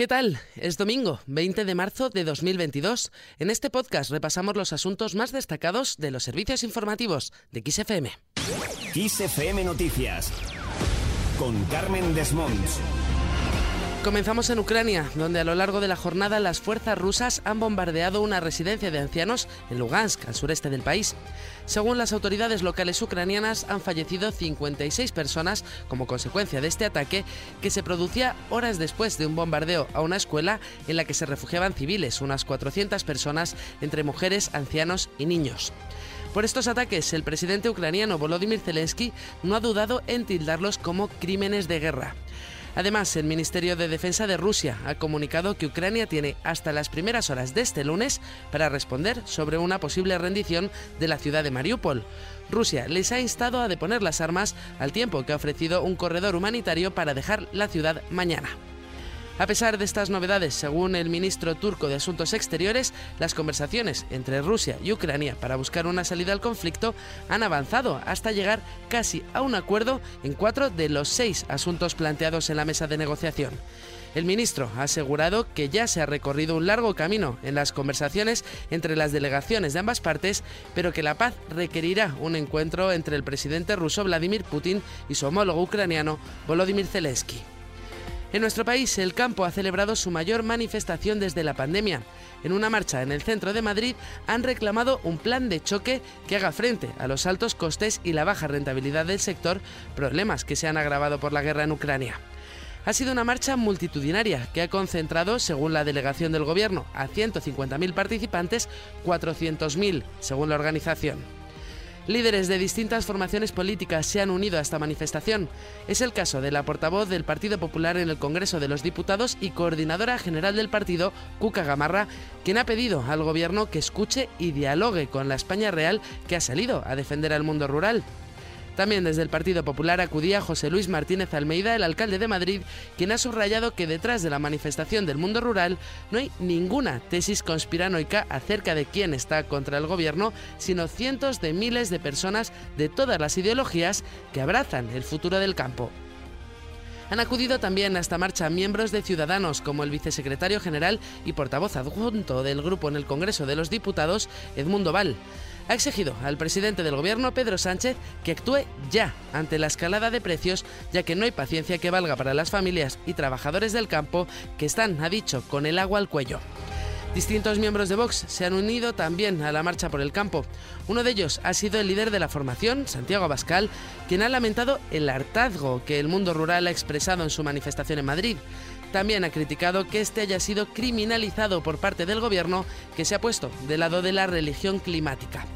¿Qué tal? Es domingo, 20 de marzo de 2022. En este podcast repasamos los asuntos más destacados de los servicios informativos de XFM. XFM Noticias con Carmen Desmonts. Comenzamos en Ucrania, donde a lo largo de la jornada las fuerzas rusas han bombardeado una residencia de ancianos en Lugansk, al sureste del país. Según las autoridades locales ucranianas, han fallecido 56 personas como consecuencia de este ataque que se producía horas después de un bombardeo a una escuela en la que se refugiaban civiles, unas 400 personas entre mujeres, ancianos y niños. Por estos ataques, el presidente ucraniano Volodymyr Zelensky no ha dudado en tildarlos como crímenes de guerra. Además, el Ministerio de Defensa de Rusia ha comunicado que Ucrania tiene hasta las primeras horas de este lunes para responder sobre una posible rendición de la ciudad de Mariupol. Rusia les ha instado a deponer las armas al tiempo que ha ofrecido un corredor humanitario para dejar la ciudad mañana. A pesar de estas novedades, según el ministro turco de Asuntos Exteriores, las conversaciones entre Rusia y Ucrania para buscar una salida al conflicto han avanzado hasta llegar casi a un acuerdo en cuatro de los seis asuntos planteados en la mesa de negociación. El ministro ha asegurado que ya se ha recorrido un largo camino en las conversaciones entre las delegaciones de ambas partes, pero que la paz requerirá un encuentro entre el presidente ruso Vladimir Putin y su homólogo ucraniano Volodymyr Zelensky. En nuestro país, el campo ha celebrado su mayor manifestación desde la pandemia. En una marcha en el centro de Madrid han reclamado un plan de choque que haga frente a los altos costes y la baja rentabilidad del sector, problemas que se han agravado por la guerra en Ucrania. Ha sido una marcha multitudinaria que ha concentrado, según la delegación del Gobierno, a 150.000 participantes, 400.000, según la organización. Líderes de distintas formaciones políticas se han unido a esta manifestación. Es el caso de la portavoz del Partido Popular en el Congreso de los Diputados y coordinadora general del partido, Cuca Gamarra, quien ha pedido al gobierno que escuche y dialogue con la España real que ha salido a defender al mundo rural. También desde el Partido Popular acudía José Luis Martínez Almeida, el alcalde de Madrid, quien ha subrayado que detrás de la manifestación del mundo rural no hay ninguna tesis conspiranoica acerca de quién está contra el gobierno, sino cientos de miles de personas de todas las ideologías que abrazan el futuro del campo. Han acudido también a esta marcha miembros de Ciudadanos, como el vicesecretario general y portavoz adjunto del grupo en el Congreso de los Diputados, Edmundo Val ha exigido al presidente del gobierno, Pedro Sánchez, que actúe ya ante la escalada de precios, ya que no hay paciencia que valga para las familias y trabajadores del campo que están, ha dicho, con el agua al cuello. Distintos miembros de Vox se han unido también a la marcha por el campo. Uno de ellos ha sido el líder de la formación, Santiago Abascal, quien ha lamentado el hartazgo que el mundo rural ha expresado en su manifestación en Madrid. También ha criticado que este haya sido criminalizado por parte del gobierno que se ha puesto del lado de la religión climática.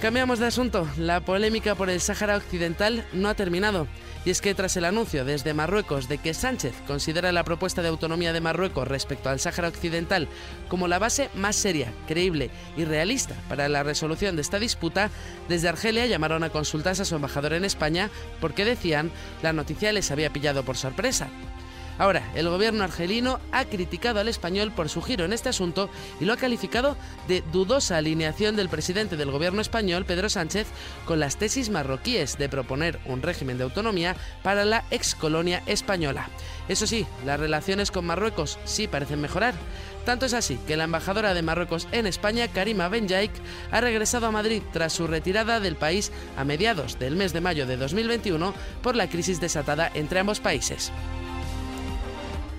Cambiamos de asunto. La polémica por el Sáhara Occidental no ha terminado. Y es que tras el anuncio desde Marruecos de que Sánchez considera la propuesta de autonomía de Marruecos respecto al Sáhara Occidental como la base más seria, creíble y realista para la resolución de esta disputa, desde Argelia llamaron a consultas a su embajador en España porque decían la noticia les había pillado por sorpresa. Ahora, el gobierno argelino ha criticado al español por su giro en este asunto y lo ha calificado de dudosa alineación del presidente del gobierno español, Pedro Sánchez, con las tesis marroquíes de proponer un régimen de autonomía para la excolonia española. Eso sí, las relaciones con Marruecos sí parecen mejorar. Tanto es así que la embajadora de Marruecos en España, Karima Benjaik, ha regresado a Madrid tras su retirada del país a mediados del mes de mayo de 2021 por la crisis desatada entre ambos países.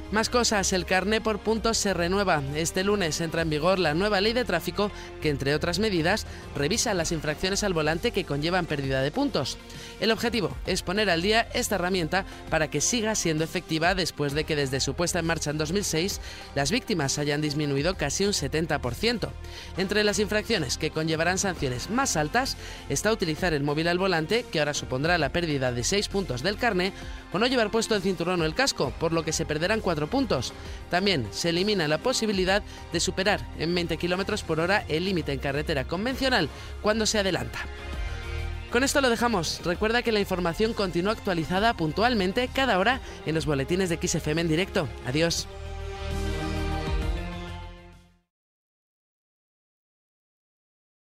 Más cosas, el carné por puntos se renueva. Este lunes entra en vigor la nueva ley de tráfico que, entre otras medidas, revisa las infracciones al volante que conllevan pérdida de puntos. El objetivo es poner al día esta herramienta para que siga siendo efectiva después de que desde su puesta en marcha en 2006 las víctimas hayan disminuido casi un 70%. Entre las infracciones que conllevarán sanciones más altas está utilizar el móvil al volante, que ahora supondrá la pérdida de 6 puntos del carné, o no llevar puesto el cinturón o el casco, por lo que se perderán 4 puntos. También se elimina la posibilidad de superar en 20 km por hora el límite en carretera convencional cuando se adelanta. Con esto lo dejamos. Recuerda que la información continúa actualizada puntualmente cada hora en los boletines de XFM en directo. Adiós.